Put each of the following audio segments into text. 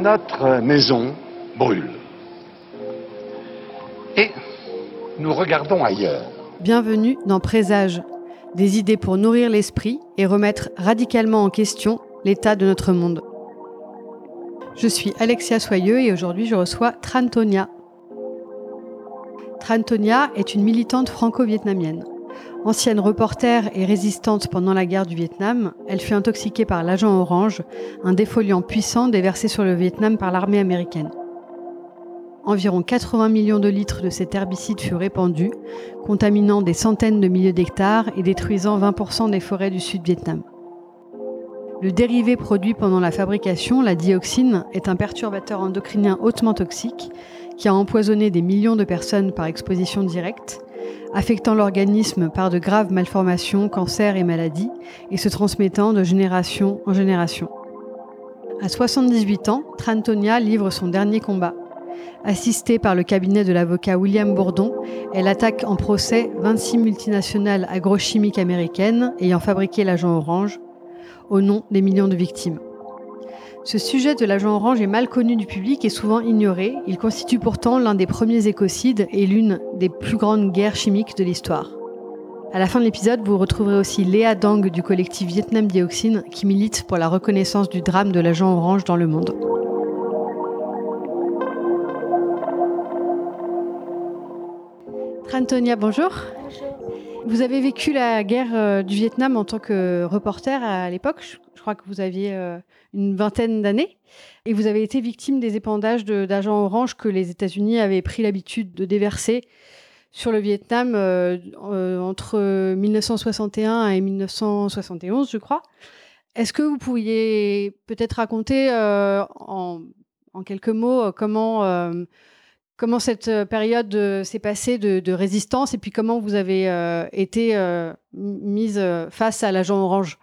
Notre maison brûle. Et nous regardons ailleurs. Bienvenue dans Présage, des idées pour nourrir l'esprit et remettre radicalement en question l'état de notre monde. Je suis Alexia Soyeux et aujourd'hui je reçois Trantonia. Trantonia est une militante franco-vietnamienne. Ancienne reporter et résistante pendant la guerre du Vietnam, elle fut intoxiquée par l'agent orange, un défoliant puissant déversé sur le Vietnam par l'armée américaine. Environ 80 millions de litres de cet herbicide furent répandus, contaminant des centaines de milliers d'hectares et détruisant 20% des forêts du Sud-Vietnam. Le dérivé produit pendant la fabrication, la dioxine, est un perturbateur endocrinien hautement toxique qui a empoisonné des millions de personnes par exposition directe, affectant l'organisme par de graves malformations, cancers et maladies, et se transmettant de génération en génération. À 78 ans, Trantonia livre son dernier combat. Assistée par le cabinet de l'avocat William Bourdon, elle attaque en procès 26 multinationales agrochimiques américaines ayant fabriqué l'agent orange, au nom des millions de victimes. Ce sujet de l'agent orange est mal connu du public et souvent ignoré. Il constitue pourtant l'un des premiers écocides et l'une des plus grandes guerres chimiques de l'histoire. À la fin de l'épisode, vous retrouverez aussi Léa Dang du collectif Vietnam Dioxine qui milite pour la reconnaissance du drame de l'agent orange dans le monde. Antonia, bonjour. Vous avez vécu la guerre euh, du Vietnam en tant que reporter à l'époque. Je crois que vous aviez euh, une vingtaine d'années. Et vous avez été victime des épandages d'agents orange que les États-Unis avaient pris l'habitude de déverser sur le Vietnam euh, entre 1961 et 1971, je crois. Est-ce que vous pourriez peut-être raconter en, quelques mots comment comment cette euh, période euh, s'est passée de, résistance et puis comment vous avez euh, été mise face à l'agent orange?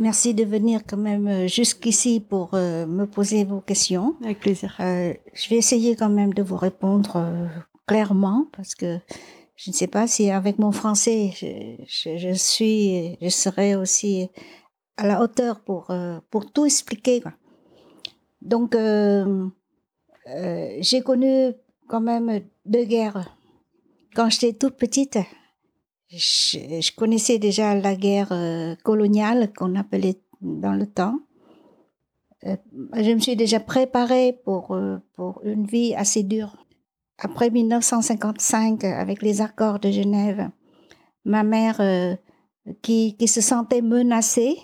Merci de venir quand même jusqu'ici pour me poser vos questions. Avec plaisir. je vais essayer quand même de vous répondre clairement parce que je ne sais pas si avec mon français je, suis, je serai aussi à la hauteur pour pour tout expliquer. Donc euh, j'ai connu quand même deux guerres. Quand j'étais toute petite, je, connaissais déjà la guerre euh, coloniale qu'on appelait dans le temps. Euh, je me suis déjà préparée pour, pour une vie assez dure. Après 1955, avec les accords de Genève, ma mère, qui, qui se sentait menacée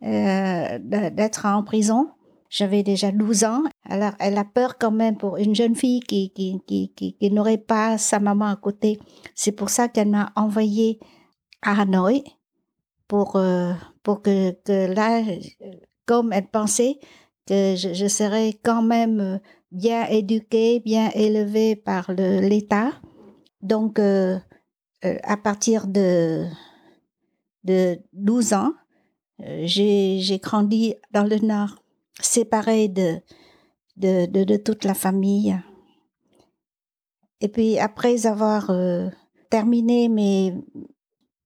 d'être en prison, j'avais déjà 12 ans. Alors, elle a peur quand même pour une jeune fille qui, qui, qui, qui, n'aurait pas sa maman à côté. C'est pour ça qu'elle m'a envoyé à Hanoï pour, euh, pour que, que là, comme elle pensait que je, serais quand même bien éduquée, bien élevée par l'État. Donc, euh, euh, à partir de, de 12 ans, j'ai grandi dans le Nord séparée de, de, de, toute la famille. Et puis après avoir euh, terminé mes,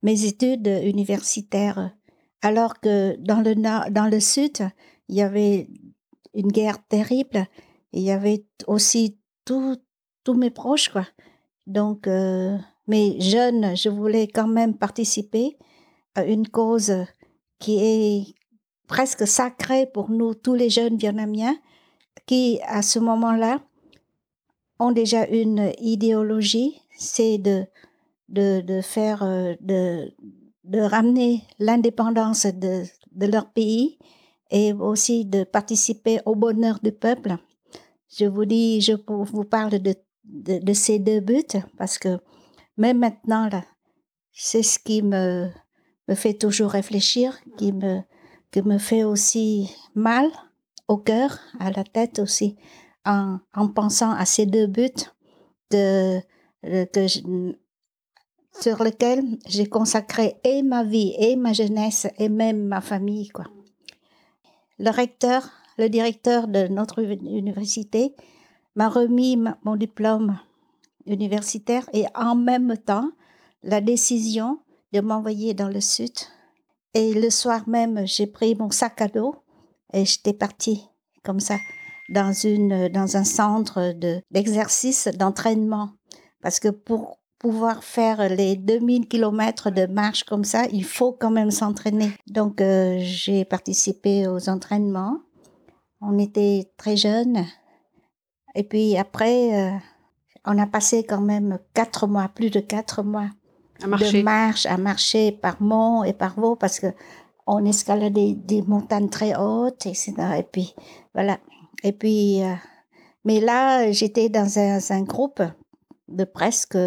mes études universitaires, alors que dans le, dans le sud, il y avait une guerre terrible, il y avait aussi tous mes proches, quoi. Donc, euh, mais jeune, je voulais quand même participer à une cause qui est presque sacré pour nous, tous les jeunes vietnamiens, qui, à ce moment-là, ont déjà une idéologie, c'est de, de, de, faire, euh, de, de ramener l'indépendance de, de leur pays et aussi de participer au bonheur du peuple. Je vous dis, je vous parle de, de, ces deux buts parce que même maintenant, là, c'est ce qui me, me fait toujours réfléchir, qui me, me fait aussi mal au cœur, à la tête aussi, en, en pensant à ces deux buts de, que sur lesquels j'ai consacré et ma vie, et ma jeunesse, et même ma famille. Quoi. Le recteur, le directeur de notre université m'a remis mon diplôme universitaire et en même temps la décision de m'envoyer dans le sud et le soir même, j'ai pris mon sac à dos et j'étais partie comme ça, dans, une, dans un centre de- d'exercice, d'entraînement. Parce que pour pouvoir faire les 2000 kilomètres de marche comme ça, il faut quand même s'entraîner. Donc, euh, j'ai participé aux entraînements. On était très jeunes. Et puis après, euh, on a passé quand même quatre mois, plus de quatre mois À marcher. de marche à marcher par mont et par vaux parce que on escaladait des montagnes très hautes, etc. Et puis, voilà. Et puis, euh, mais là, j'étais dans un groupe de presque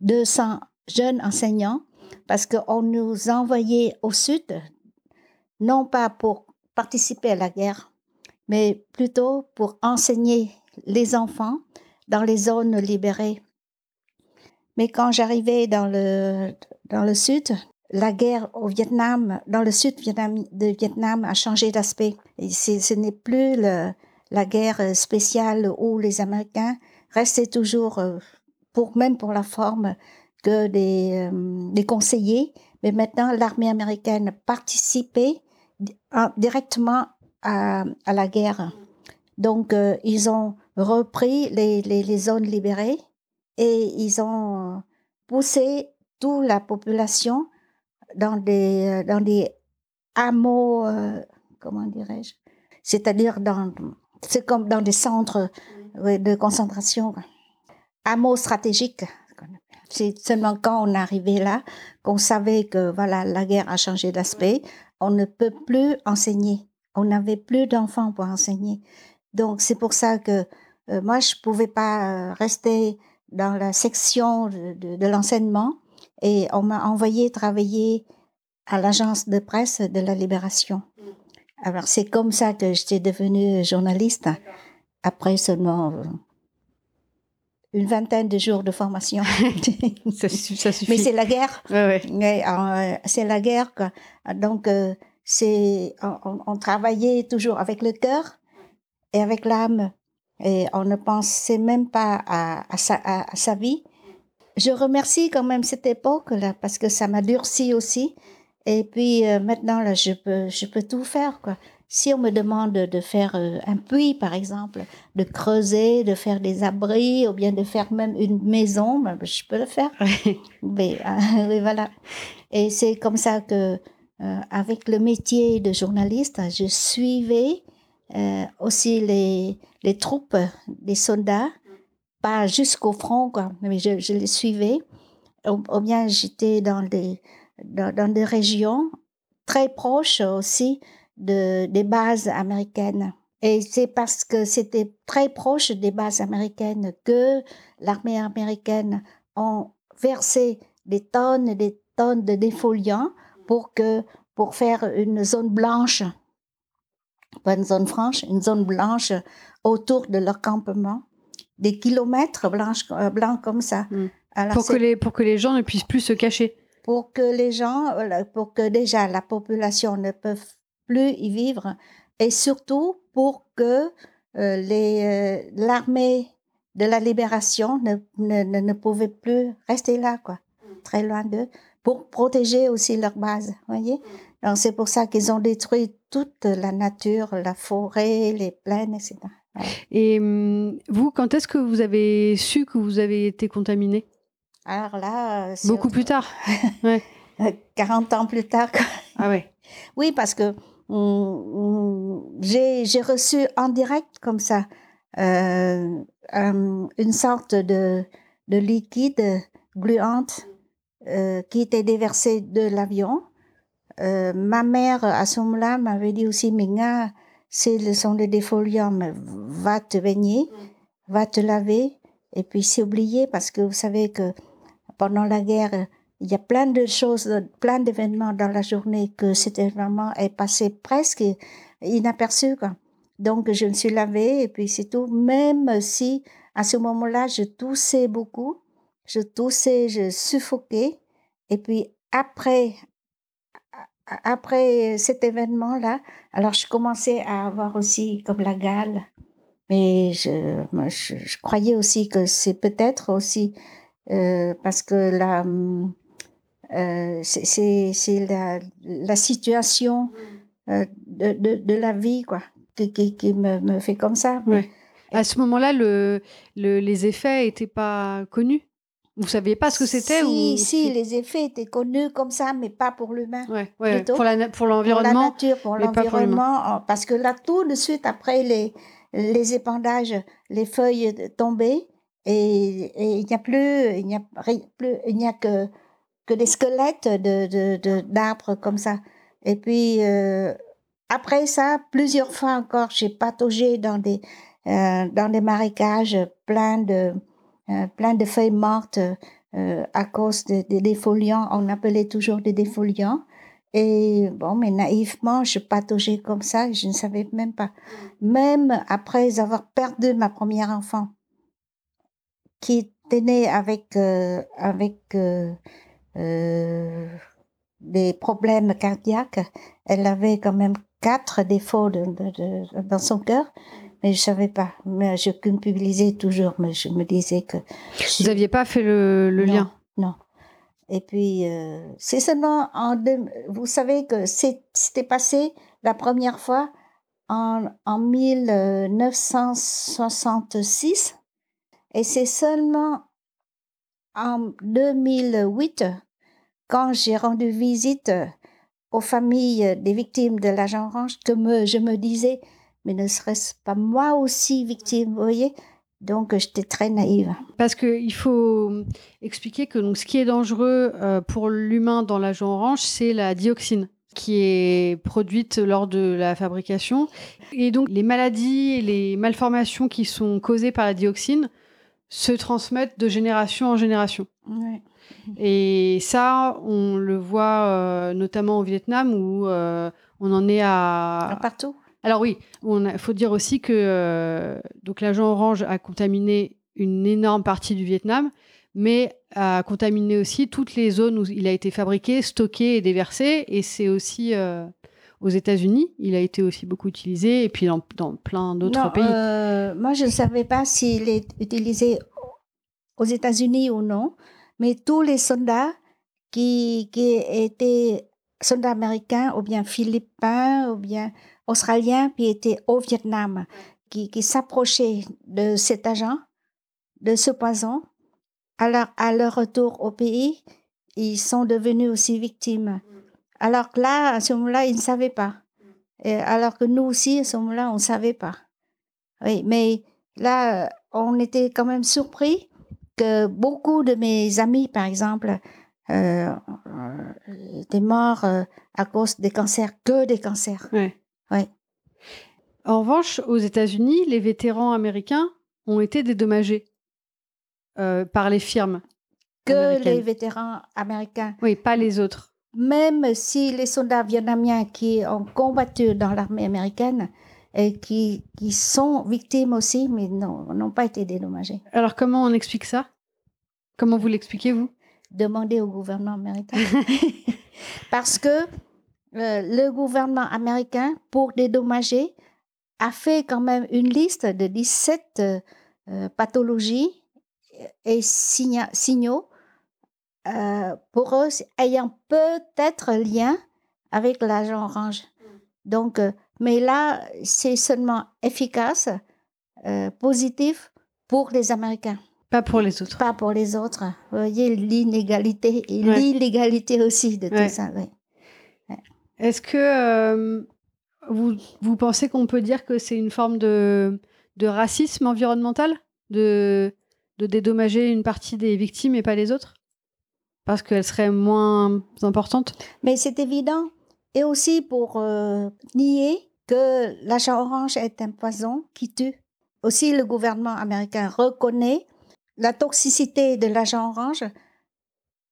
200 jeunes enseignants parce qu'on nous envoyait au sud, non pas pour participer à la guerre, mais plutôt pour enseigner les enfants dans les zones libérées. Mais quand j'arrivais dans le, dans le sud, la guerre au Vietnam, dans le sud de Vietnam, a changé d'aspect. Ce n'est plus la guerre spéciale où les Américains restaient toujours, euh, pour, même pour la forme, que des, euh, conseillers. Mais maintenant, l'armée américaine participait di- en- directement à, la guerre. Donc, euh, ils ont repris les zones libérées et ils ont poussé toute la population dans des, dans des hameaux, euh, comment dirais-je? C'est-à-dire dans, c'est comme dans des centres de concentration, hameaux stratégiques. C'est seulement quand on arrivé là qu'on savait que voilà la guerre a changé d'aspect. On ne peut plus enseigner. On n'avait plus d'enfants pour enseigner. Donc c'est pour ça que euh, moi je pouvais pas euh, rester dans la section de, de- de l'enseignement et on m'a envoyé travailler à l'agence de presse de la Libération. Alors c'est comme ça que j'étais devenue journaliste après seulement euh, une vingtaine de jours de formation. Ça, su- ça suffit. Mais c'est la guerre. Ouais, euh, c'est la guerre, quoi. Donc, euh, c'est, on travaillait toujours avec le cœur et avec l'âme. Et on ne pensait même pas à, à, sa, à, à sa vie. Je remercie quand même cette époque-là parce que ça m'a durci aussi. Et puis euh, maintenant, là, je peux, je peux tout faire, quoi. Si on me demande de faire euh, un puits, par exemple, de creuser, de faire des abris, ou bien de faire même une maison, ben, je peux le faire. Mais, euh, oui, voilà. Et c'est comme ça que, euh, avec le métier de journaliste, je suivais euh, aussi les, les troupes, les soldats, pas jusqu'au front, quoi, mais je, les suivais. Ou, bien j'étais dans des, dans des régions très proches aussi de, des bases américaines. Et c'est parce que c'était très proche des bases américaines que l'armée américaine a versé des tonnes et des tonnes de défoliants pour que pour faire une zone blanche, pas une zone franche, une zone blanche autour de leur campement, des kilomètres blanches, euh, blancs comme ça. Mm. Alors, Pour que, les, pour que les gens ne puissent plus se cacher. pour que les gens, pour que déjà la population ne peut plus y vivre, et surtout pour que euh, euh, l'armée de la libération ne, ne, ne, ne pouvait plus rester là, quoi, très loin d'eux, pour protéger aussi leur base, voyez. Donc c'est pour ça qu'ils ont détruit toute la nature, la forêt, les plaines, etc. Et hum, vous, quand est-ce que vous avez su que vous avez été contaminé Alors là, euh, Beaucoup plus tard. euh, 40 ans plus tard. Ah ouais. Oui, parce que hum, hum, j'ai reçu en direct comme ça euh, une sorte de, de liquide gluante euh, qui était déversé de l'avion. Euh, ma mère, à ce moment-là, m'avait dit aussi, Minga, c'est le son de défoliant, mais va te baigner, va te laver, et puis c'est oublié parce que vous savez que pendant la guerre, il y a plein de choses, plein d'événements dans la journée que cet événement est passé presque inaperçu. Donc, je me suis lavée et puis c'est tout. Même si à ce moment-là, je toussais beaucoup, je toussais, je suffoquais. Et puis après, après cet événement-là, alors je commençais à avoir aussi comme la gale. Mais je, moi, je, je croyais aussi que c'est peut-être aussi euh, parce que la, euh, c'est- la, la situation euh, de, de, de la vie, quoi. qui, qui, qui me, me fait comme ça. Ouais. À ce moment-là, le, le- les effets n'étaient pas connus? Vous saviez pas ce que c'était si, ou... si, les effets étaient connus comme ça, mais pas pour l'humain. Ouais, ouais, plutôt. pour la pour Pour la l'environnement. nature, pour l'environnement. en- Parce que là, tout de suite, après les, les épandages, les feuilles tombaient et, et il n'y a plus, il n'y a plus, il n'y a que, que des squelettes de, de, de- d'arbres comme ça. Et puis, euh, après ça, plusieurs fois encore, j'ai pataugé dans des, euh, dans des marécages plein de, plein de feuilles mortes euh, à cause de- des défoliants. On appelait toujours des défoliants. Et bon, mais naïvement, je pataugeais comme ça, je ne savais même pas. Même après avoir perdu ma première enfant, qui était née avec, euh, avec euh, euh, des problèmes cardiaques, elle avait quand même quatre défauts dans son cœur, mais je savais pas. Mais je culpabilisais toujours, mais je me disais que Vous n'aviez pas fait le, le non, lien Non. Et puis, euh, c'est seulement en deux, vous savez que c'était passé la première fois en, en 1966 et c'est seulement en 2008 quand j'ai rendu visite aux familles des victimes de l'agent orange que me, je me disais, mais ne serait-ce pas moi aussi victime, vous voyez? Donc, j'étais très naïve. Parce qu'il faut expliquer que donc, ce qui est dangereux euh, pour l'humain dans l'agent orange, c'est la dioxine qui est produite lors de la fabrication. Et donc, les maladies et les malformations qui sont causées par la dioxine se transmettent de génération en génération. Ouais. Et ça, on le voit euh, notamment au Vietnam où euh, on en est à... Partout Alors oui, il faut dire aussi que euh, donc l'agent orange a contaminé une énorme partie du Vietnam, mais a contaminé aussi toutes les zones où il a été fabriqué, stocké et déversé. Et c'est aussi euh, aux États-Unis, il a été aussi beaucoup utilisé, et puis dans, dans plein d'autres pays. euh, moi, je ne savais pas s'il est utilisé aux États-Unis ou non, mais tous les soldats qui, qui étaient soldats américains ou bien philippins ou bien australiens qui étaient au Vietnam, qui, s'approchaient de cet agent, de ce poison, leur, à leur retour au pays, ils sont devenus aussi victimes. Alors que là, à ce moment-là, ils ne savaient pas. Alors que nous aussi, à ce moment-là, on ne savait pas. Oui, mais là, on était quand même surpris que beaucoup de mes amis, par exemple, euh, euh, étaient morts euh, à cause des cancers, que des cancers. Ouais. En revanche, aux États-Unis, les vétérans américains ont été dédommagés euh, par les firmes. Que les vétérans américains, Oui, pas les autres. même si les soldats vietnamiens qui ont combattu dans l'armée américaine et qui, qui sont victimes aussi, mais non, n'ont pas été dédommagés. Alors comment on explique ça? Comment vous l'expliquez, vous? Demandez au gouvernement américain. Parce que euh, le gouvernement américain, pour dédommager, a fait quand même une liste de 17 euh, euh, pathologies et signa- signaux euh, pour eux ayant peut-être lien avec l'agent orange. Donc, mais là, c'est seulement efficace, positif pour les Américains Pas pour les autres. pas pour les autres. Vous voyez l'inégalité et Ouais. l'illégalité aussi de Ouais. tout ça. oui. Est-ce que euh, vous, vous pensez qu'on peut dire que c'est une forme de, racisme environnemental? De, de dédommager une partie des victimes et pas les autres? Parce qu'elles seraient moins importantes? Mais c'est évident. Et aussi pour euh, nier que l'agent orange est un poison qui tue. Aussi, le gouvernement américain reconnaît la toxicité de l'agent orange.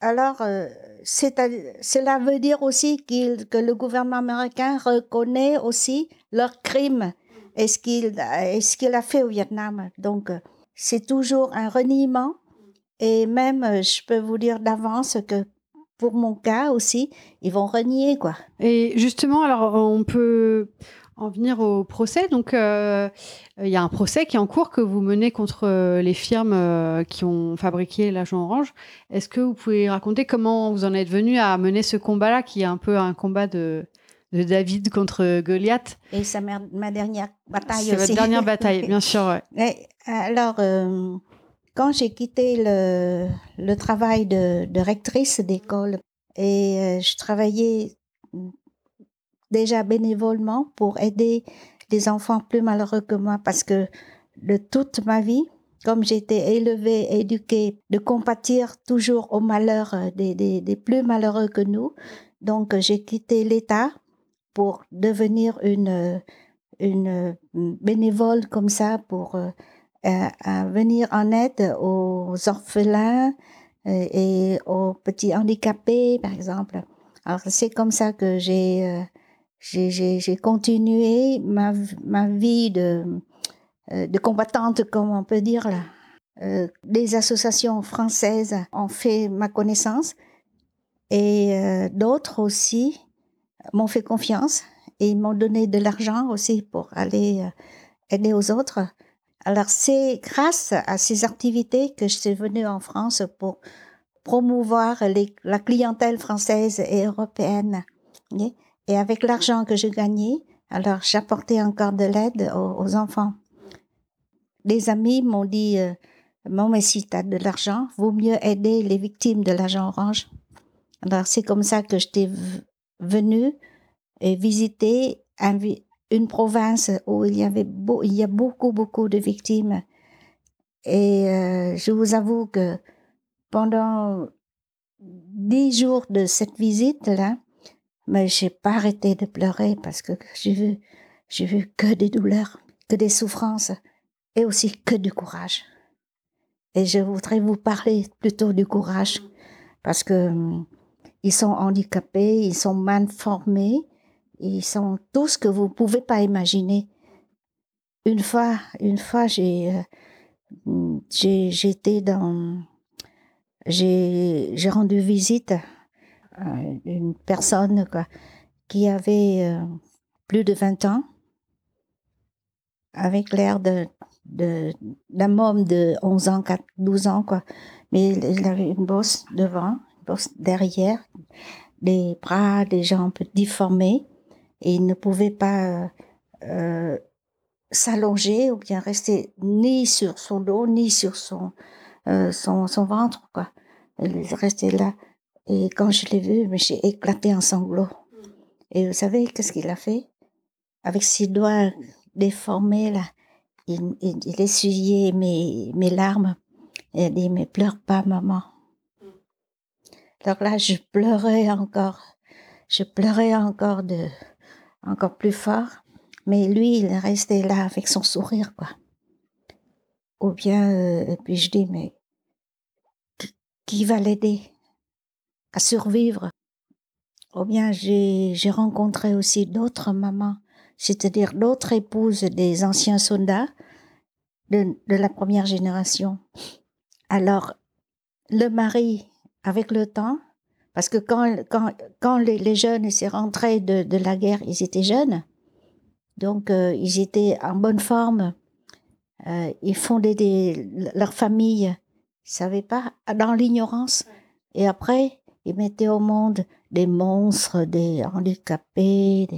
Alors, euh, cela veut dire aussi que le gouvernement américain reconnaît aussi leurs crimes et ce qu'il a fait au Vietnam. Donc, c'est toujours un reniement. Et même, je peux vous dire d'avance que pour mon cas aussi, ils vont renier, quoi. Et justement, alors on peut en venir au procès. Donc, euh, il y a un procès qui est en cours que vous menez contre euh, les firmes euh, qui ont fabriqué l'agent orange. Est-ce que vous pouvez raconter comment vous en êtes venu à mener ce combat-là, qui est un peu un combat de, de David contre Goliath? Et c'est ma, ma dernière bataille C'est votre dernière bataille, bien sûr. ouais. Mais, alors, euh, quand j'ai quitté le, le travail de, de rectrice d'école et euh, je travaillais déjà bénévolement pour aider des enfants plus malheureux que moi parce que de toute ma vie, comme j'étais élevée, éduquée, de compatir toujours au malheur euh, des, des, plus malheureux que nous, donc euh, j'ai quitté l'État pour devenir une, euh, une bénévole comme ça pour venir en aide aux orphelins et aux petits handicapés, par exemple. Alors, c'est comme ça que j'ai j'ai- continué ma, vie de, euh, de combattante, comme on peut dire. Là. Euh, des associations françaises ont fait ma connaissance et euh, d'autres aussi m'ont fait confiance et m'ont donné de l'argent aussi pour aller aider aux autres. Alors, c'est grâce à ces activités que je suis venue en France pour promouvoir la clientèle française et européenne. Et avec l'argent que je gagnais, alors j'apportais encore de l'aide aux, enfants. Des amis m'ont dit, euh, bon, mais si tu as de l'argent, vaut mieux aider les victimes de l'agent orange. Alors, c'est comme ça que j'étais venue et visiter un vi- une province où il y avait il y a beaucoup, beaucoup de victimes. Et euh, je vous avoue que pendant dix jours de cette visite-là, mais j'ai pas arrêté de pleurer parce que j'ai vu, j'ai vu que des douleurs, que des souffrances et aussi que du courage. Et je voudrais vous parler plutôt du courage parce que ils sont handicapés, ils sont mal formés, ils sont tout ce que vous pouvez pas imaginer. Une fois, une fois, j'ai, euh, j'ai, j'étais dans, j'ai, j'ai rendu visite une personne quoi, qui avait euh, plus de 20 ans, avec l'air de, de, d'un homme de 11 ans, 4, 12 ans, quoi. Mais il, avait une bosse devant, une bosse derrière, des bras, des jambes déformés, et il ne pouvait pas euh, euh, s'allonger ou bien rester ni sur son dos, ni sur son, euh, son, son ventre, quoi. Il restait là. Et quand je l'ai vu, j'ai éclaté en sanglots. Et vous savez qu'est-ce qu'il a fait? Avec ses doigts déformés, il, essuyait mes, mes larmes. Et il dit, mais pleure pas, maman. Alors là, je pleurais encore. Je pleurais encore de, encore plus fort. Mais lui, il est resté là avec son sourire, quoi. Ou bien, euh, puis je dis, mais qui va l'aider? À survivre Ou bien j'ai j'ai rencontré aussi d'autres mamans, c'est-à-dire d'autres épouses des anciens soldats de, de la première génération. Alors, le mari, avec le temps, parce que quand, quand, quand les, les jeunes s'est rentrés de, de la guerre, ils étaient jeunes, donc euh, ils étaient en bonne forme, euh, ils fondaient des, leur famille, ils savaient pas, dans l'ignorance. Et après, ils mettaient au monde des monstres, des handicapés.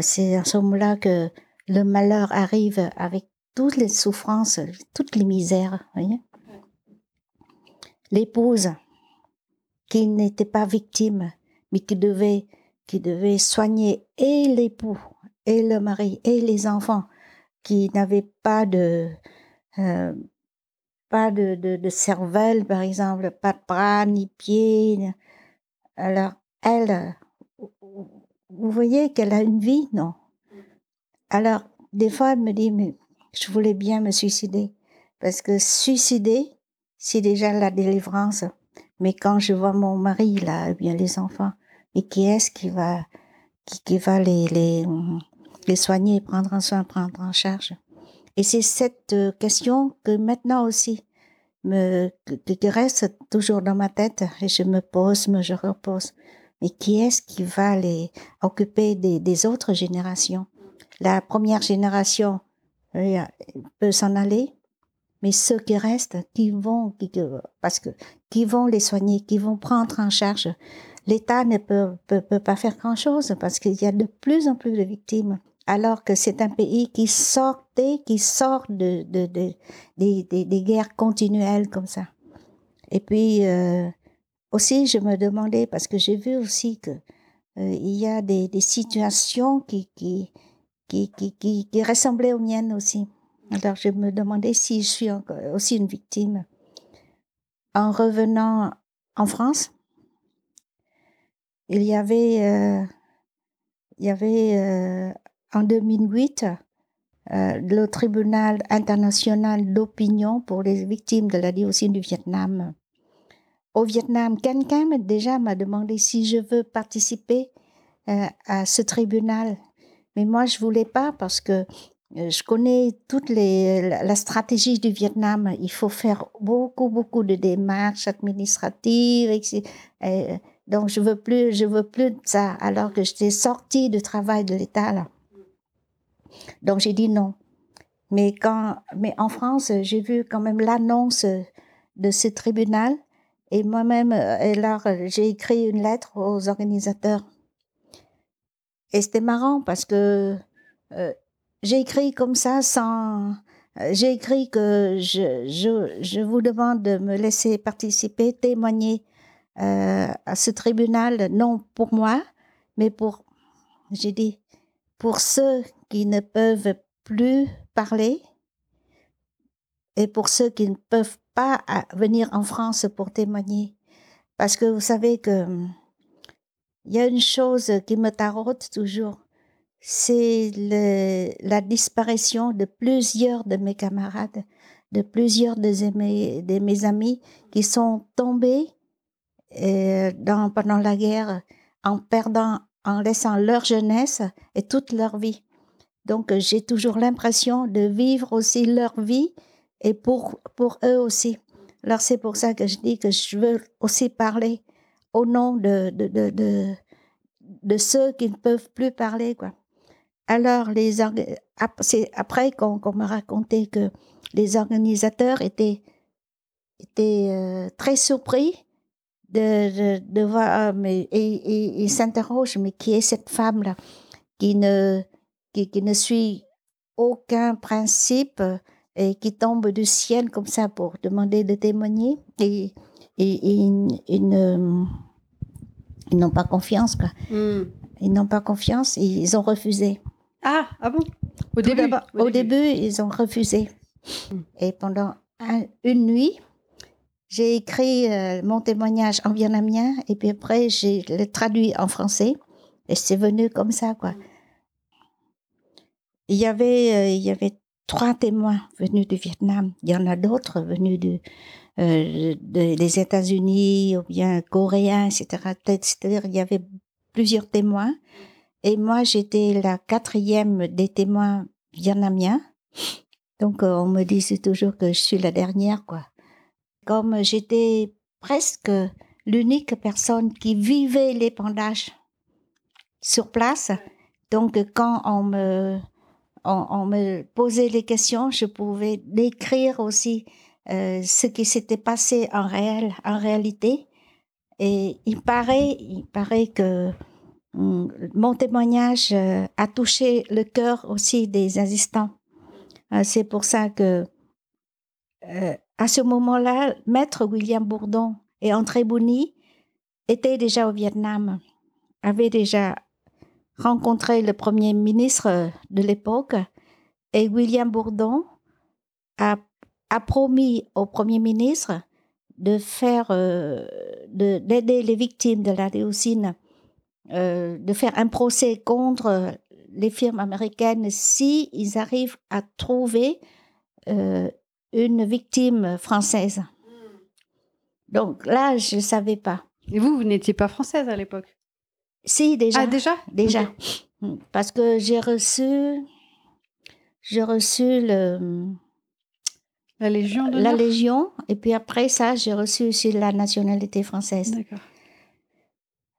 C'est à ce moment-là que le malheur arrive avec toutes les souffrances, toutes les misères. L'épouse, qui n'était pas victime, mais qui devait, qui devait soigner et l'époux, et le mari, et les enfants, qui n'avaient pas de, euh, pas de, de, de cervelle, par exemple, pas de bras ni pieds. Alors, elle, vous voyez qu'elle a une vie, non? Alors, des fois, elle me dit, mais je voulais bien me suicider. Parce que suicider, c'est déjà la délivrance. Mais quand je vois mon mari, là, eh bien les enfants, mais qui est-ce qui va, qui, qui va les, les, les soigner, prendre en soin, prendre en charge? Et c'est cette euh, question que maintenant aussi me, qui reste toujours dans ma tête et je me pose, me je repose. Mais qui est-ce qui va les occuper des, autres générations? La première génération euh, peut s'en aller, mais ceux qui restent, qui vont, parce que qui vont les soigner, qui vont prendre en charge l'État ne peut pas faire grand-chose parce qu'il y a de plus en plus de victimes. Alors que c'est un pays qui sortait, qui sort de, de, de des, guerres continuelles comme ça. Et puis euh, aussi, je me demandais parce que j'ai vu aussi que euh, il y a des, situations qui qui, qui qui qui ressemblaient aux miennes aussi. Alors je me demandais si je suis aussi une victime. En revenant en France, il y avait, euh, il y avait en 2008 euh, le tribunal international d'opinion pour les victimes de la dioxine du Vietnam. Au Vietnam, quelqu'un déjà m'a demandé si je veux participer euh, à ce tribunal. Mais moi, je voulais pas parce que euh, je connais toute la, stratégie du Vietnam. Il faut faire beaucoup, beaucoup de démarches administratives. donc, je veux plus, je veux plus de ça. Alors que j'étais sortie du travail de l'État. Donc, j'ai dit non. Mais quand, mais en France, j'ai vu quand même l'annonce de ce tribunal. Et moi-même, euh, alors, j'ai écrit une lettre aux organisateurs. Et c'était marrant parce que euh, j'ai écrit comme ça sans. euh, J'ai écrit que je, je, je vous demande de me laisser participer, témoigner à ce tribunal, non pour moi, mais pour, j'ai dit, pour ceux qui ne peuvent plus parler et pour ceux qui ne peuvent pas venir en France pour témoigner. Parce que vous savez que il y a une chose qui me tarote toujours, c'est la disparition de plusieurs de mes camarades, de plusieurs de mes, de mes amis qui sont tombés euh, pendant la guerre en perdant, en laissant leur jeunesse et toute leur vie. Donc euh, j'ai toujours l'impression de vivre aussi leur vie et pour, pour eux aussi. Alors c'est pour ça que je dis que je veux aussi parler au nom de, de, de, de, ceux qui ne peuvent plus parler. Quoi. Alors, les c'est après qu'on m'a raconté que les organisateurs étaient, étaient euh, très surpris de, de, voir, ah, mais, et, ils s'interrogent, mais qui est cette femme-là qui ne, qui, qui ne suit aucun principe et qui tombe du ciel comme ça pour demander de témoigner et, et, et ils, n'ont pas confiance quoi. Hmm. Ils n'ont pas confiance et ils ont refusé. Ah, ah bon? Au Tout début Au, début. ils ont refusé. Mm. Et pendant un- une nuit, j'ai écrit euh, mon témoignage en vietnamien et puis après, j'ai le traduit en français. Et c'est venu comme ça, quoi. Il y avait, euh, il y avait trois témoins venus du Vietnam. Il y en a d'autres venus du, euh, de- des États-Unis ou bien coréens, etc. C'est-à-dire, il y avait plusieurs témoins. Et moi, j'étais la quatrième des témoins vietnamiens. Donc, euh, on me disait toujours que je suis la dernière, quoi. Comme j'étais presque l'unique personne qui vivait l'épandage sur place, donc quand on me, on, me posait les questions, je pouvais décrire aussi euh, ce qui s'était passé en réel, en réalité. Et il paraît, il paraît que hum, mon témoignage euh, a touché le cœur aussi des assistants. Euh, C'est pour ça que, à ce moment-là, Maître William Bourdon et André Bouni étaient déjà au Vietnam, avaient déjà rencontré le premier ministre de l'époque, et William Bourdon a, a promis au premier ministre de faire, euh, de- d'aider les victimes de la dioxine, euh, de faire un procès contre les firmes américaines si ils arrivent à trouver euh, une victime française. Donc là, je ne savais pas. Et vous, vous n'étiez pas française à l'époque? Si, déjà. Ah, déjà? Déjà. Ok. Parce que j'ai reçu, j'ai reçu le, La Légion la Légion, et puis après ça, j'ai reçu aussi la nationalité française. D'accord.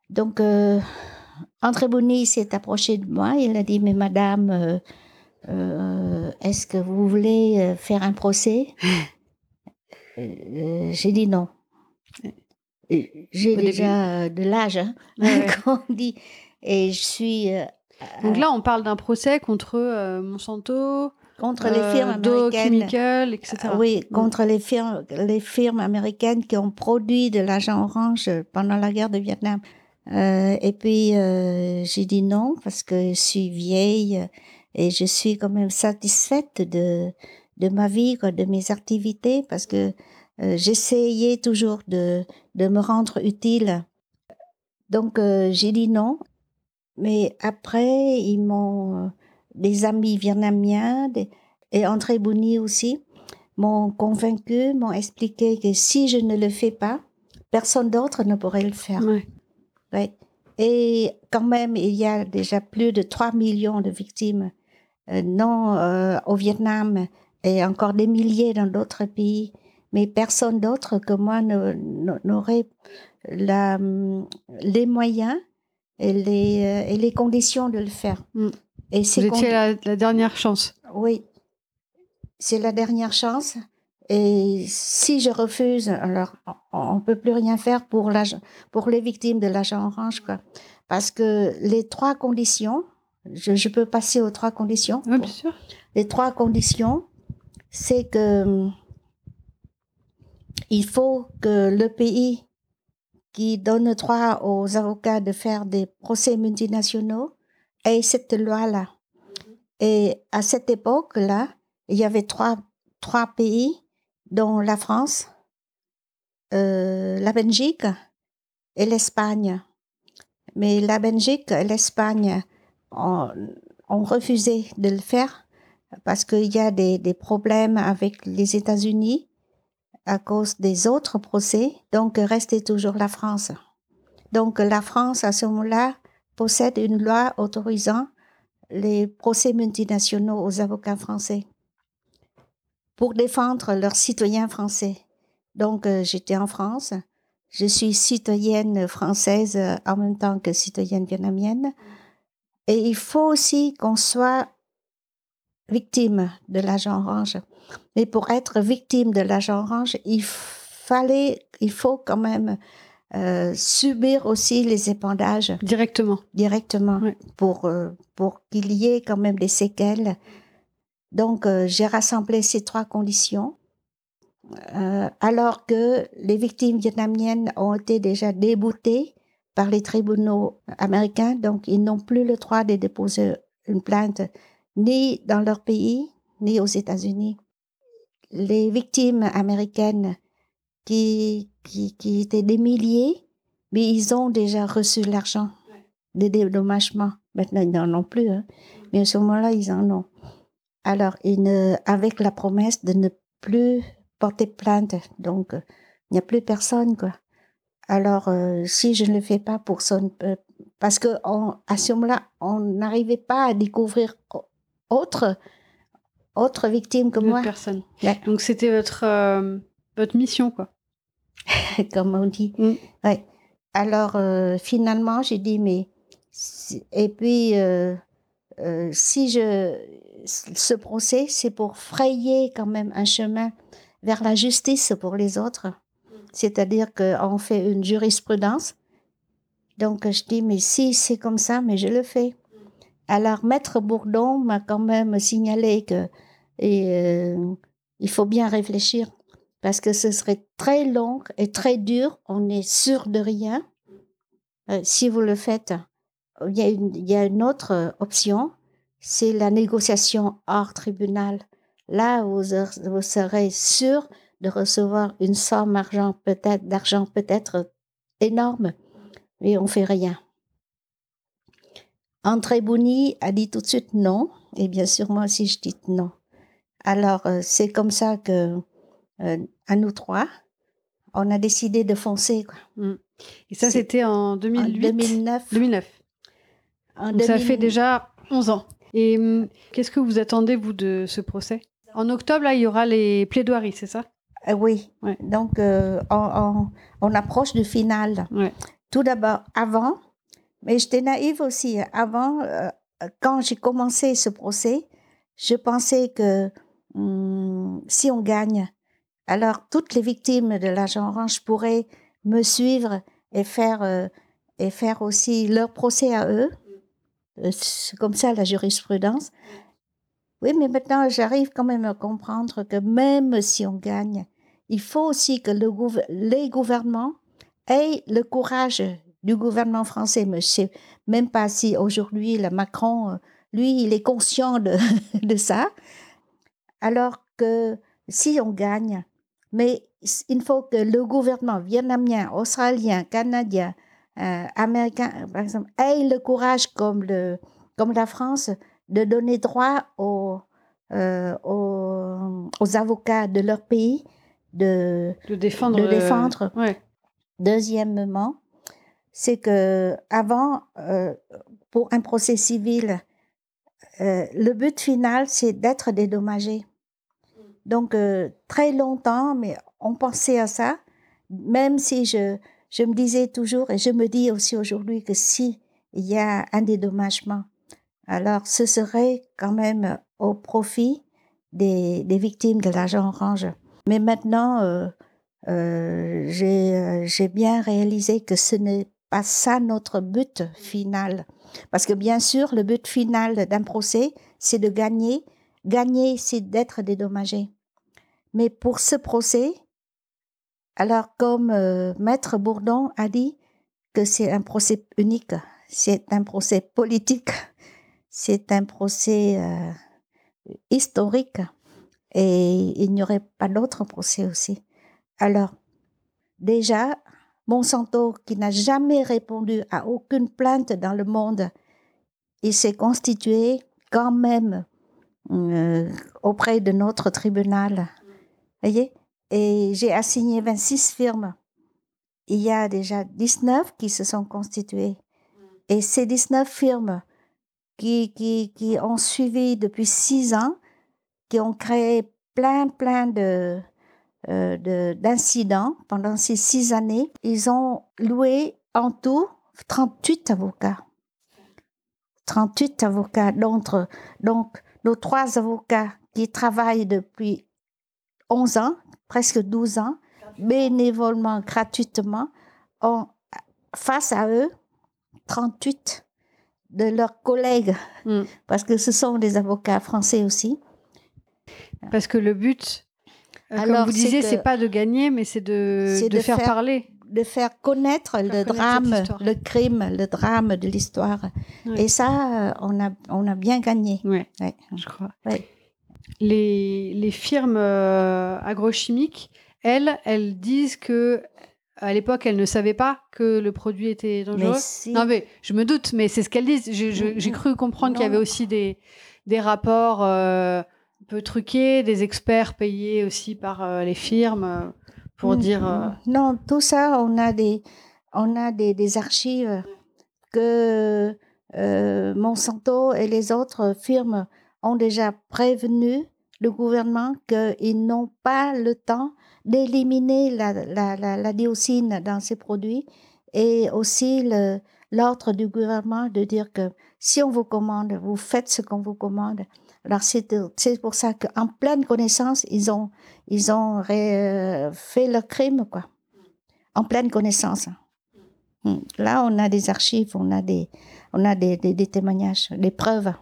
Donc, euh, André Bonny s'est approché de moi. Il a dit, mais madame, euh, euh, est-ce que vous voulez euh, faire un procès? Euh, J'ai dit non. J'ai déjà de l'âge, hein, comme on dit. Et je suis. Donc là, on parle d'un procès contre Monsanto, contre les firmes américaines, Chemical, etc. oui, mm. contre les firmes, les firmes américaines qui ont produit de l'agent orange pendant la guerre de Vietnam. Euh, et puis euh, j'ai dit non parce que je suis vieille et je suis quand même satisfaite de de ma vie, quoi, de mes activités parce que euh, j'essayais toujours de de me rendre utile. Donc euh, j'ai dit non. Mais après ils m'ont des amis vietnamiens des, et André Bouni aussi m'ont convaincu, m'ont expliqué que si je ne le fais pas, personne d'autre ne pourrait le faire. Ouais. Et quand même, il y a déjà plus de 3 millions de victimes, euh, non euh, au Vietnam et encore des milliers dans d'autres pays, mais personne d'autre que moi n'aurait la, les moyens et les, euh, et les conditions de le faire. Mm. Et étiez la, la, dernière chance. Oui, c'est la dernière chance. Et si je refuse, alors on ne peut plus rien faire pour, pour les victimes de l'agent orange, quoi. Parce que les trois conditions, je, je peux passer aux trois conditions. Oui, bien sûr. Les trois conditions, c'est que il faut que le pays qui donne droit aux avocats de faire des procès multinationaux ait cette loi-là. Et à cette époque-là, il y avait trois, pays dont la France, euh, la Belgique et l'Espagne. Mais la Belgique et l'Espagne ont, refusé de le faire parce qu'il y a des problèmes avec les États-Unis à cause des autres procès. Donc, restait toujours la France. Donc, la France, à ce moment-là, possède une loi autorisant les procès multinationaux aux avocats français pour défendre leurs citoyens français. Donc, euh, j'étais en France. Je suis citoyenne française euh, en même temps que citoyenne vietnamienne. Et il faut aussi qu'on soit victime de l'agent orange. Mais pour être victime de l'agent orange, il fallait, il faut quand même euh, subir aussi les épandages. Directement. Directement. Pour, euh, pour qu'il y ait quand même des séquelles donc, euh, j'ai rassemblé ces trois conditions. Alors que les victimes vietnamiennes ont été déjà déboutées par les tribunaux américains, donc ils n'ont plus le droit de déposer une plainte ni dans leur pays, ni aux États-Unis. Les victimes américaines qui, qui, qui étaient des milliers, mais ils ont déjà reçu l'argent des dédommagements. Maintenant, ils n'en ont plus, hein. mais à ce moment-là, ils en ont. Alors, avec la promesse de ne plus porter plainte. Donc, il n'y a plus personne, quoi. Alors, euh, si je ne le fais pas pour son... Euh, parce que à ce moment-là, on n'arrivait pas à découvrir autre, autre victime que moi. personne. Donc, c'était votre, euh, votre mission, quoi. Comme on dit. Mm. Ouais. Alors, finalement, j'ai dit, mais... Et puis, si je ce procès, c'est pour frayer quand même un chemin vers la justice pour les autres. C'est-à-dire qu'on fait une jurisprudence. Donc, je dis, mais si c'est comme ça, mais je le fais. Alors, Maître Bourdon m'a quand même signalé que euh, il faut bien réfléchir parce que ce serait très long et très dur. On est sûr de rien. Euh, si vous le faites, il y a une, autre option, c'est la négociation hors tribunal. Là, vous, vous serez sûr de recevoir une somme d'argent peut-être, peut-être énorme, mais on fait rien. André Bouni a dit tout de suite non, et bien sûr moi aussi je dis non. Alors euh, c'est comme ça que euh, à nous trois, on a décidé de foncer. Quoi. Mmh. Et ça c'était en 2008 En 2009. 2009. Ça fait déjà 11 ans. Et hum, qu'est-ce que vous attendez, vous, de ce procès? En octobre, là, il y aura les plaidoiries, c'est ça? Euh, Oui. Donc, euh, on, approche du final. Tout d'abord, avant, mais j'étais naïve aussi. Avant, euh, quand j'ai commencé ce procès, je pensais que hum, si on gagne, alors toutes les victimes de l'agent orange pourraient me suivre et faire, euh, et faire aussi leur procès à eux. Euh, C'est comme ça la jurisprudence. Oui, mais maintenant, j'arrive quand même à comprendre que même si on gagne, il faut aussi que les gouvernements aient le courage du gouvernement français. Mais je sais même pas si aujourd'hui, le Macron, euh, lui, il est conscient de, de ça. Alors que si on gagne, mais il faut que le gouvernement vietnamien, australien, canadien, euh, américain, par exemple, ait le courage, comme, le, comme la France, de donner droit aux, euh, aux, aux avocats de leur pays de, De défendre. de euh, défendre. ouais. Deuxièmement, c'est que avant, euh, pour un procès civil, euh, le but final, c'est d'être dédommagé. Donc, euh, très longtemps, mais on pensait à ça, même si je, je me disais toujours, et je me dis aussi aujourd'hui que si il y a un dédommagement, alors ce serait quand même au profit des, des victimes de l'argent orange. Mais maintenant, j'ai euh, j'ai bien réalisé que ce n'est pas ça notre but final. Parce que bien sûr, le but final d'un procès, c'est de gagner. Gagner, c'est d'être dédommagé. Mais pour ce procès, alors comme euh, Maître Bourdon a dit que c'est un procès unique, c'est un procès politique, c'est un procès euh, historique et il n'y aurait pas d'autre procès aussi. Alors, déjà, Monsanto, qui n'a jamais répondu à aucune plainte dans le monde, il s'est constitué quand même euh, auprès de notre tribunal. Voyez? Et j'ai assigné 26 firmes. Il y a déjà 19 qui se sont constituées. Et ces 19 firmes qui, qui, qui ont suivi depuis 6 ans, qui ont créé plein, plein de, de- d'incidents pendant ces six années. Ils ont loué en tout 38 avocats. 38 avocats, donc, donc nos trois avocats qui travaillent depuis 11 ans, presque 12 ans, bénévolement, gratuitement, ont face à eux 38 de leurs collègues, Mm. parce que ce sont des avocats français aussi. Parce que le but, euh, comme Alors, vous disiez, c'est pas de gagner, mais c'est de, C'est de de faire faire- parler. de faire connaître le connaître drame, le crime, le drame de l'histoire. Ouais. Et ça, euh, on a, on a bien gagné. Ouais. je crois. Ouais. Les, les firmes euh, agrochimiques, elles, elles disent que à l'époque, elles ne savaient pas que le produit était dangereux. Mais si, Non, mais je me doute, mais c'est ce qu'elles disent. Je- J'ai cru comprendre qu'il y avait aussi des, des rapports euh, peu truqués, des experts payés aussi par euh, les firmes euh, pour Mm, dire. euh, Non, tout ça, on a des, on a des, des archives que euh, Monsanto et les autres firmes ont déjà prévenu le gouvernement qu'ils n'ont pas le temps d'éliminer la, la, la, la dioxine dans ces produits et aussi l'ordre du gouvernement de dire que si on vous commande, vous faites ce qu'on vous commande. Alors c'est pour ça qu'en pleine connaissance, ils ont, ils ont fait leur crime, quoi. En pleine connaissance. Hmm. Là, on a des archives, on a des, on a des, témoignages, des preuves.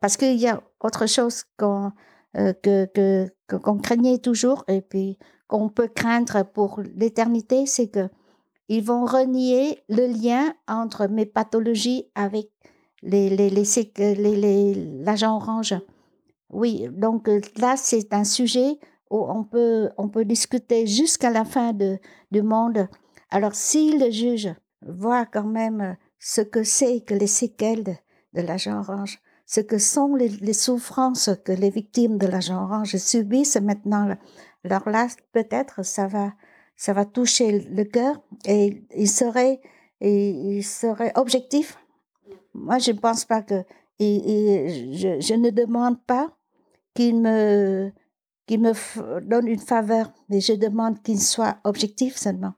Parce qu'il y a autre chose qu'on euh, que- qu'on craignait toujours et puis qu'on peut craindre pour l'éternité, c'est que ils vont renier le lien entre mes pathologies avec les, les, les, les, l'agent orange. Oui, donc euh, là, c'est un sujet où on peut, on peut discuter jusqu'à la fin de, du monde. Alors, si le juge voit quand même ce que c'est que les séquelles de, de l'agent orange, ce que sont les, les souffrances que les victimes de l'agent orange subissent maintenant, alors là, peut-être ça va, ça va toucher le cœur et il serait, et il serait objectif. Moi, je ne pense pas que, et, je, ne demande pas qu'il me, qu'il me donne une faveur, mais je demande qu'il soit objectif seulement.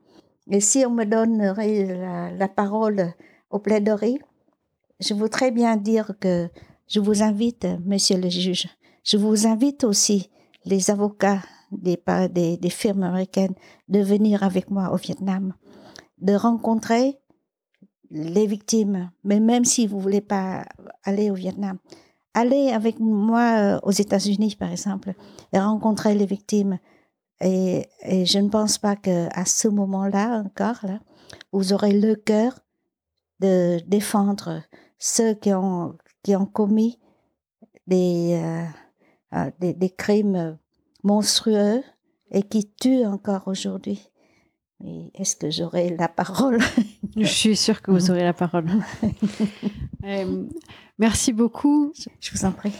Et si on me donnerait la, parole au plaidoirie, je voudrais bien dire que je vous invite, monsieur le juge, je vous invite aussi, les avocats des, des firmes américaines de venir avec moi au Vietnam, de rencontrer les victimes. Mais même si vous voulez pas aller au Vietnam, allez avec moi euh, aux États-Unis, par exemple, et rencontrer les victimes. Et, je ne pense pas qu'à ce moment-là encore, là, vous aurez le cœur de défendre ceux qui ont, qui ont commis des, euh, euh, des, crimes monstrueux et qui tuent encore aujourd'hui. Est-ce que j'aurai la parole? Je suis sûre que vous aurez la parole. euh, merci beaucoup. Je vous en prie.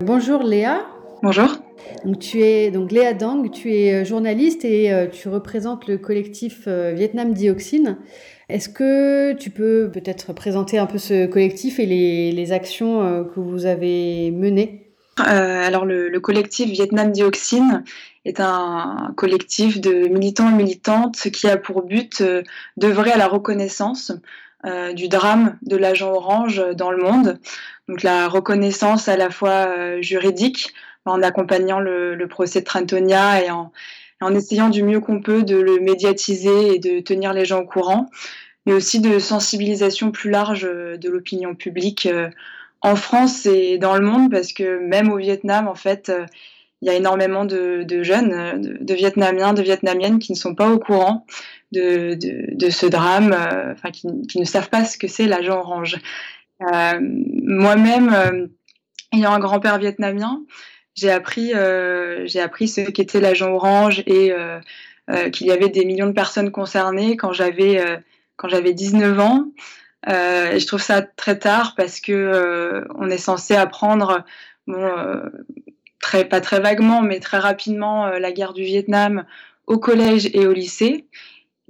Bonjour Léa. Bonjour. Donc, tu es donc Léa Dang, tu es journaliste et euh, tu représentes le collectif euh, Vietnam Dioxine. Est-ce que tu peux peut-être présenter un peu ce collectif et les, les actions euh, que vous avez menées? Euh, Alors le, le, collectif Vietnam Dioxine est un collectif de militants et militantes qui a pour but euh, d'œuvrer à la reconnaissance euh, du drame de l'agent orange dans le monde. Donc la reconnaissance à la fois euh, juridique en accompagnant le, procès de Trentonia et en, essayant du mieux qu'on peut de le médiatiser et de tenir les gens au courant, mais aussi de sensibilisation plus large de l'opinion publique en France et dans le monde, parce que même au Vietnam, en fait, il y a énormément de, jeunes, de, Vietnamiens, de Vietnamiennes qui ne sont pas au courant de, ce drame, euh, enfin, qui, ne savent pas ce que c'est l'agent orange. Euh, Moi-même, euh, ayant un grand-père vietnamien, j'ai appris, euh, j'ai appris ce qu'était l'agent orange et euh, euh, qu'il y avait des millions de personnes concernées quand j'avais quand j'avais 19 ans. et je trouve ça très tard parce que on est censé apprendre, bon, très pas très vaguement, mais très rapidement la guerre du Vietnam au collège et au lycée.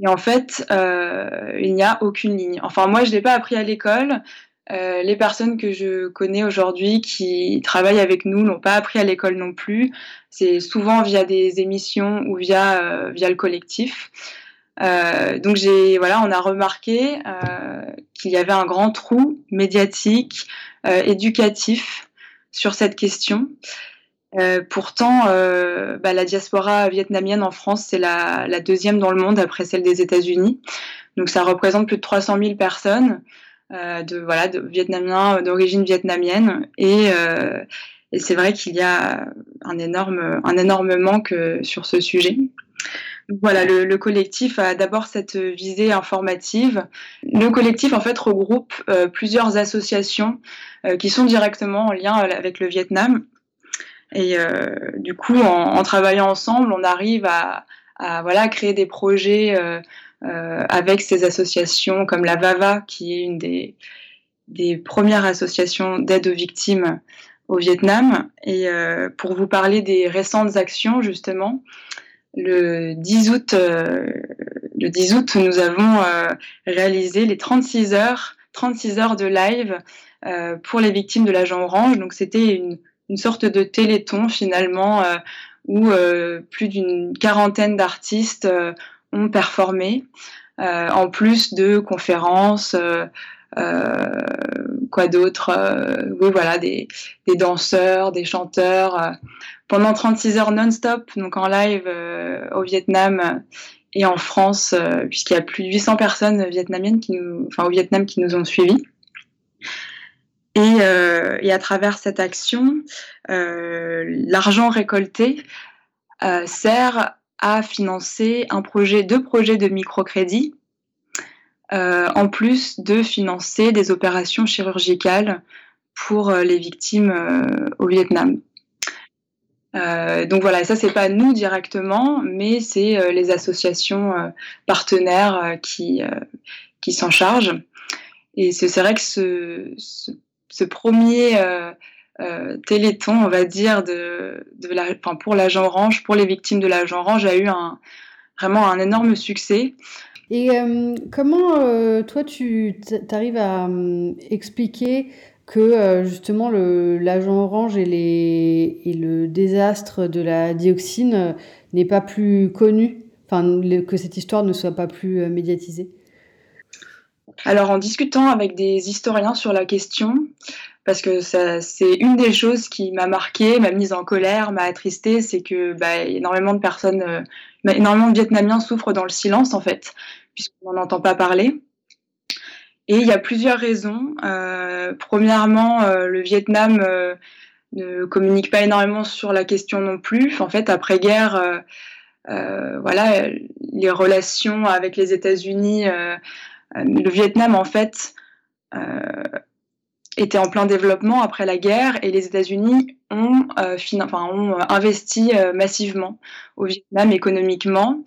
Et en fait, il n'y a aucune ligne. Enfin, moi, je l'ai pas appris à l'école. Euh, les personnes que je connais aujourd'hui qui travaillent avec nous n'ont pas appris à l'école non plus. C'est souvent via des émissions ou via, euh, via le collectif. Euh, donc j'ai voilà, on a remarqué euh, qu'il y avait un grand trou médiatique, euh, éducatif sur cette question. pourtant, bah, la diaspora vietnamienne en France, c'est la, la, deuxième dans le monde après celle des États-Unis. Donc ça représente plus de 300 000 personnes. Euh, de voilà de vietnamiens d'origine vietnamienne et, euh, et c'est vrai qu'il y a un énorme un énorme manque sur ce sujet. Voilà, le, le collectif a d'abord cette visée informative. Le collectif, en fait, regroupe euh, plusieurs associations euh, qui sont directement en lien avec le Vietnam. Et euh, du coup, en, en, travaillant ensemble, on arrive à, à voilà, créer des projets euh, avec ces associations comme la VAVA, qui est une des, des premières associations d'aide aux victimes au Vietnam. Et euh, pour vous parler des récentes actions, justement, le 10 août, euh, le 10 août nous avons euh, réalisé les 36 heures, 36 heures de live euh, pour les victimes de l'agent orange. Donc c'était une, une, sorte de téléthon finalement euh, où plus d'une quarantaine d'artistes ont euh, en plus de conférences, euh, euh quoi d'autre euh, Oui, voilà, des, danseurs, des chanteurs, pendant 36 heures non-stop, donc en live au Vietnam et en France, puisqu'il y a plus de 800 personnes vietnamiennes qui nous, enfin au Vietnam qui nous ont suivis. Et, et, à travers cette action, l'argent récolté sert à financer un projet, deux projets de microcrédit, euh, en plus de financer des opérations chirurgicales pour euh, les victimes euh, au Vietnam. Donc voilà, ça c'est pas nous directement, mais c'est les associations partenaires qui, qui s'en chargent. Et c'est vrai que ce, ce premier euh, téléthon, on va dire, de, de la, enfin, pour l'agent orange, pour les victimes de l'agent orange, a eu un, vraiment un énorme succès. Et euh, comment, euh, toi, tu arrives à euh, expliquer que justement l'agent orange et, les, et, le désastre de la dioxine n'est pas plus connu, enfin, que cette histoire ne soit pas plus médiatisée? Alors en discutant avec des historiens sur la question, parce que c'est une des choses qui m'a marqué, m'a mise en colère, m'a attristée, c'est que bah, énormément de personnes, euh, énormément de Vietnamiens souffrent dans le silence en fait, puisqu'on n'en entend pas parler. Et il y a plusieurs raisons. Euh, premièrement, euh, le Vietnam euh, ne communique pas énormément sur la question non plus. En fait, après-guerre, voilà, les relations avec les États-Unis, le Vietnam, en fait, était en plein développement après la guerre et les États-Unis ont, enfin, ont investi massivement au Vietnam économiquement.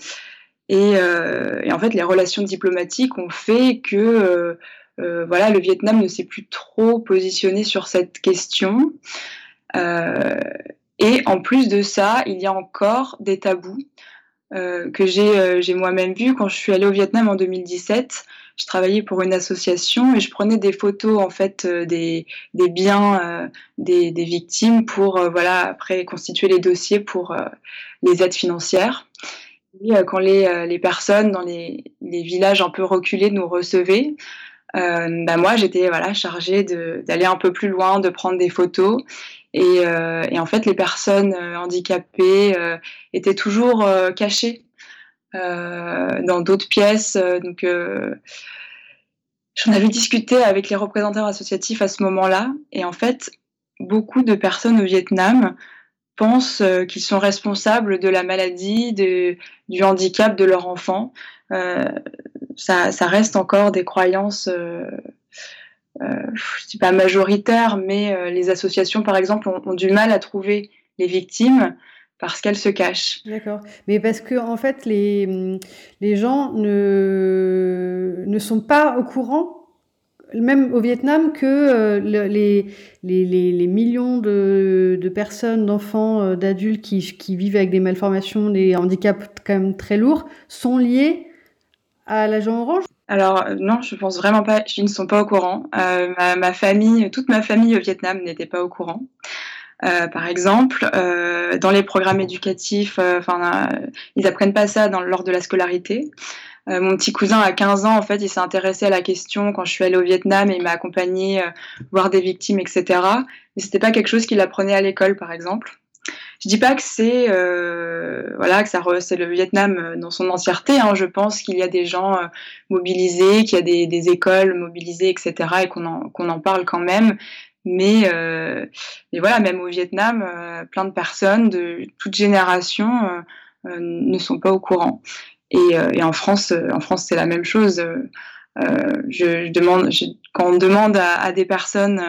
Et, euh, en fait, les relations diplomatiques ont fait que euh, euh, voilà, le Vietnam ne s'est plus trop positionné sur cette question. Euh, et en plus de ça, il y a encore des tabous euh, que j'ai moi-même vus quand je suis allée au Vietnam en 2017 je travaillais pour une association et je prenais des photos en fait des, des biens euh, des, victimes pour euh, voilà après constituer les dossiers pour euh, les aides financières. Euh, quand les, euh, personnes dans les, villages un peu reculés nous recevaient, euh, bah moi j'étais voilà, chargée d'aller un peu plus loin, de prendre des photos. Et, euh, et en fait, les personnes handicapées euh, étaient toujours cachées dans d'autres pièces. Donc, j'en avais discuté avec les représentants associatifs à ce moment-là. Et en fait, beaucoup de personnes au Vietnam pensent euh, qu'ils sont responsables de la maladie, de, du handicap de leur enfant. Euh, ça, ça, reste encore des croyances, euh, euh, je dis pas majoritaires, mais euh, les associations, par exemple, ont, du mal à trouver les victimes parce qu'elles se cachent. D'accord. Mais parce que en fait, les, les gens ne, ne sont pas au courant même au Vietnam, que euh, les, les, les, millions de, de personnes, d'enfants, euh, d'adultes qui, qui, vivent avec des malformations, des handicaps quand même très lourds, sont liés à l'agent orange? Alors non, je pense vraiment pas. Ils ne sont pas au courant. Euh, ma, famille, toute ma famille au Vietnam n'était pas au courant. Euh, par exemple, euh, dans les programmes éducatifs, enfin, ils apprennent pas ça lors de la scolarité. Euh, mon petit cousin à 15 ans, en fait, il s'est intéressé à la question quand je suis allée au Vietnam et il m'a accompagné euh, voir des victimes, etc. Mais c'était pas quelque chose qu'il apprenait à l'école, par exemple. Je dis pas que c'est euh, voilà que ça c'est le Vietnam euh, dans son entièreté. Hein. Je pense qu'il y a des gens euh, mobilisés, qu'il y a des, écoles mobilisées, etc. et qu'on en, qu'on en parle quand même. Mais, euh, mais voilà, même au Vietnam, euh, plein de personnes de toute génération ne sont pas au courant. Et, et en France, en France, c'est la même chose. Je, je, demande, je, quand on demande à, à des personnes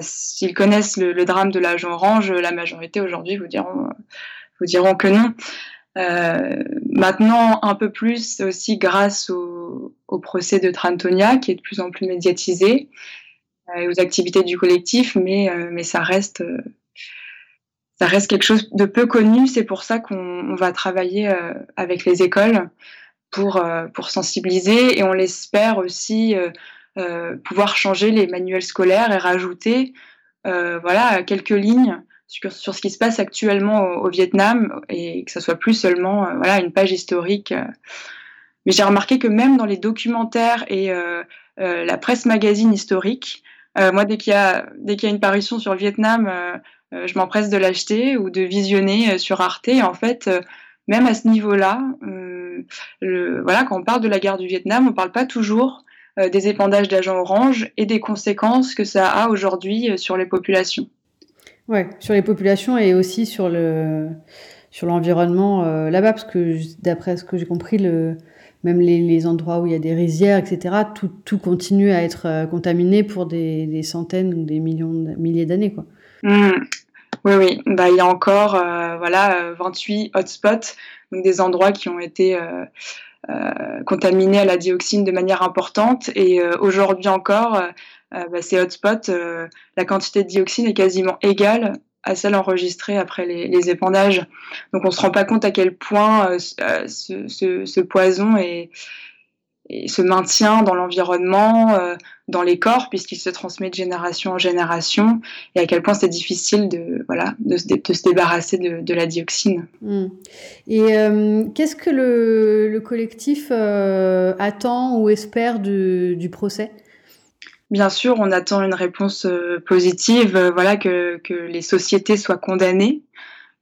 s'ils connaissent le, drame de l'agent orange, la majorité aujourd'hui vous diront, vous diront que non. Euh, maintenant, un peu plus aussi grâce au, procès de Trantonia, qui est de plus en plus médiatisé, euh, aux activités du collectif, mais, euh, mais ça reste ça reste quelque chose de peu connu. C'est pour ça qu'on va travailler euh, avec les écoles pour, euh, pour sensibiliser et on l'espère aussi euh, euh, pouvoir changer les manuels scolaires et rajouter euh, voilà, quelques lignes sur, ce qui se passe actuellement au, Vietnam et que ça soit plus seulement voilà, une page historique. Mais j'ai remarqué que même dans les documentaires et la presse magazine historique, moi, dès qu'il y, qu'il y a une parution sur le Vietnam, euh, je m'empresse de l'acheter ou de visionner euh, sur Arte. En fait, euh, même à ce niveau-là, voilà, quand on parle de la guerre du Vietnam, on ne parle pas toujours des épandages d'agents orange et des conséquences que ça a aujourd'hui sur les populations. Ouais, sur les populations et aussi sur le sur l'environnement euh, là-bas, parce que d'après ce que j'ai compris, le, même les, les, endroits où il y a des rizières, etc., tout, tout continue à être euh, contaminé pour des, des, centaines ou des millions, milliers d'années, quoi. Mmh. Oui, oui. Bah, il y a encore euh, voilà, 28 hotspots, donc des endroits qui ont été euh, euh, contaminés à la dioxine de manière importante. Et euh, aujourd'hui encore, bah, ces hotspots, la quantité de dioxine est quasiment égale à celle enregistrée après les, les épandages. Donc on se rend pas compte à quel point ce, ce, ce, poison est, et se maintient dans l'environnement, euh, dans les corps, puisqu'il se transmet de génération en génération, et à quel point c'est difficile de, voilà, de, se, de se débarrasser de, de, la dioxine. Mmh. Et euh, qu'est-ce que le, le collectif euh, attend ou espère du, du, procès? Bien sûr, on attend une réponse euh, positive, voilà, que, que, les sociétés soient condamnées,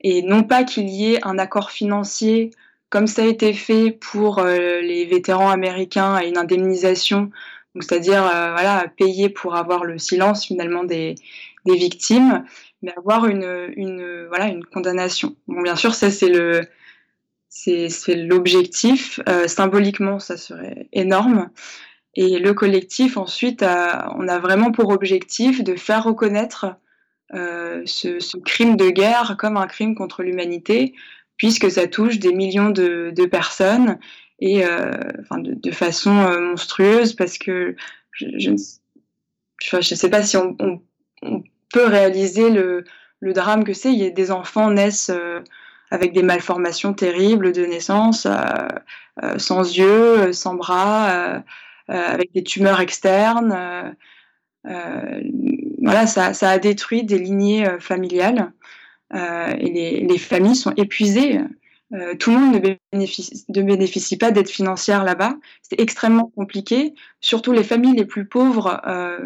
et non pas qu'il y ait un accord financier comme ça a été fait pour les vétérans américains à une indemnisation, c'est-à-dire euh, voilà, payer pour avoir le silence finalement des, des victimes, mais avoir une, une, voilà, une condamnation. Bon, bien sûr, ça c'est le c'est l'objectif. Euh, symboliquement, ça serait énorme. Et le collectif, ensuite, on a vraiment pour objectif de faire reconnaître euh, ce, crime de guerre comme un crime contre l'humanité, puisque ça touche des millions de personnes et euh, enfin de, de, façon euh, monstrueuse parce que je, ne sais pas si on, on, on peut réaliser le, le drame que c'est. Il y a des enfants naissent euh, avec des malformations terribles de naissance, euh, euh, sans yeux, sans bras, avec des tumeurs externes. voilà, ça, ça, a détruit des lignées familiales. Euh, et les, les, familles sont épuisées. Euh, tout le monde ne bénéficie, pas d'aide financière là-bas. C'est extrêmement compliqué. Surtout les familles les plus pauvres. Euh,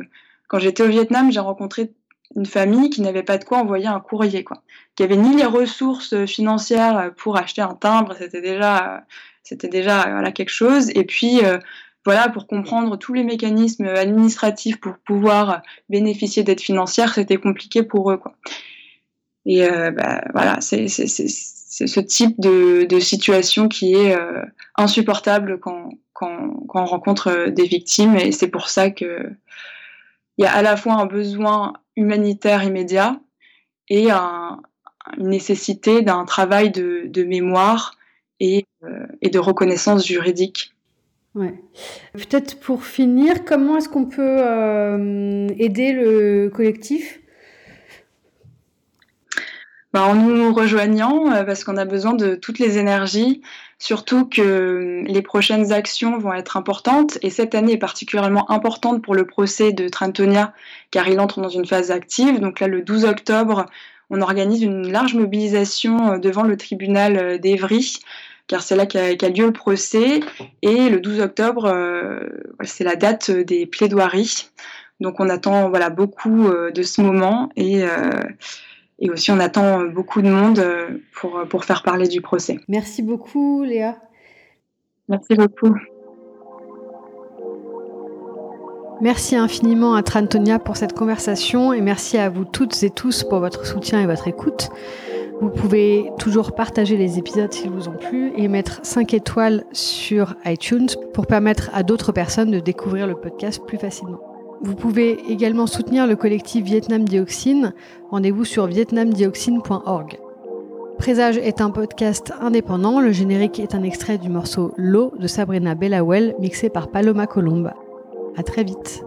quand j'étais au Vietnam, j'ai rencontré une famille qui n'avait pas de quoi envoyer un courrier, quoi. Qui avait ni les ressources financières pour acheter un timbre, c'était déjà, c'était déjà voilà quelque chose. Et puis euh, voilà, pour comprendre tous les mécanismes administratifs pour pouvoir bénéficier d'aide financière, c'était compliqué pour eux, quoi. Et euh, bah, voilà, c'est ce type de, situation qui est euh, insupportable quand, on rencontre des victimes. Et c'est pour ça qu'il y a à la fois un besoin humanitaire immédiat et un, une nécessité d'un travail de, mémoire et, euh, et, de reconnaissance juridique. Ouais. Peut-être pour finir, comment est-ce qu'on peut euh, aider le collectif? Bah, en nous rejoignant, euh, parce qu'on a besoin de toutes les énergies, surtout que euh, les prochaines actions vont être importantes, et cette année est particulièrement importante pour le procès de Trentonia, car il entre dans une phase active. Donc là, le 12 octobre, on organise une large mobilisation euh, devant le tribunal d'Evry, car c'est là qu'a qu lieu le procès, et le 12 octobre, euh, c'est la date des plaidoiries. Donc on attend voilà, beaucoup euh, de ce moment, et... Euh, et aussi, on attend beaucoup de monde pour, pour faire parler du procès. Merci beaucoup, Léa. Merci beaucoup. Merci infiniment à Trantonia pour cette conversation et merci à vous toutes et tous pour votre soutien et votre écoute. Vous pouvez toujours partager les épisodes s'ils vous ont plu et mettre 5 étoiles sur iTunes pour permettre à d'autres personnes de découvrir le podcast plus facilement. Vous pouvez également soutenir le collectif Vietnam Dioxine. Rendez-vous sur vietnamdioxine.org. Présage est un podcast indépendant. Le générique est un extrait du morceau L'eau de Sabrina Bellawell mixé par Paloma Colombe. À très vite.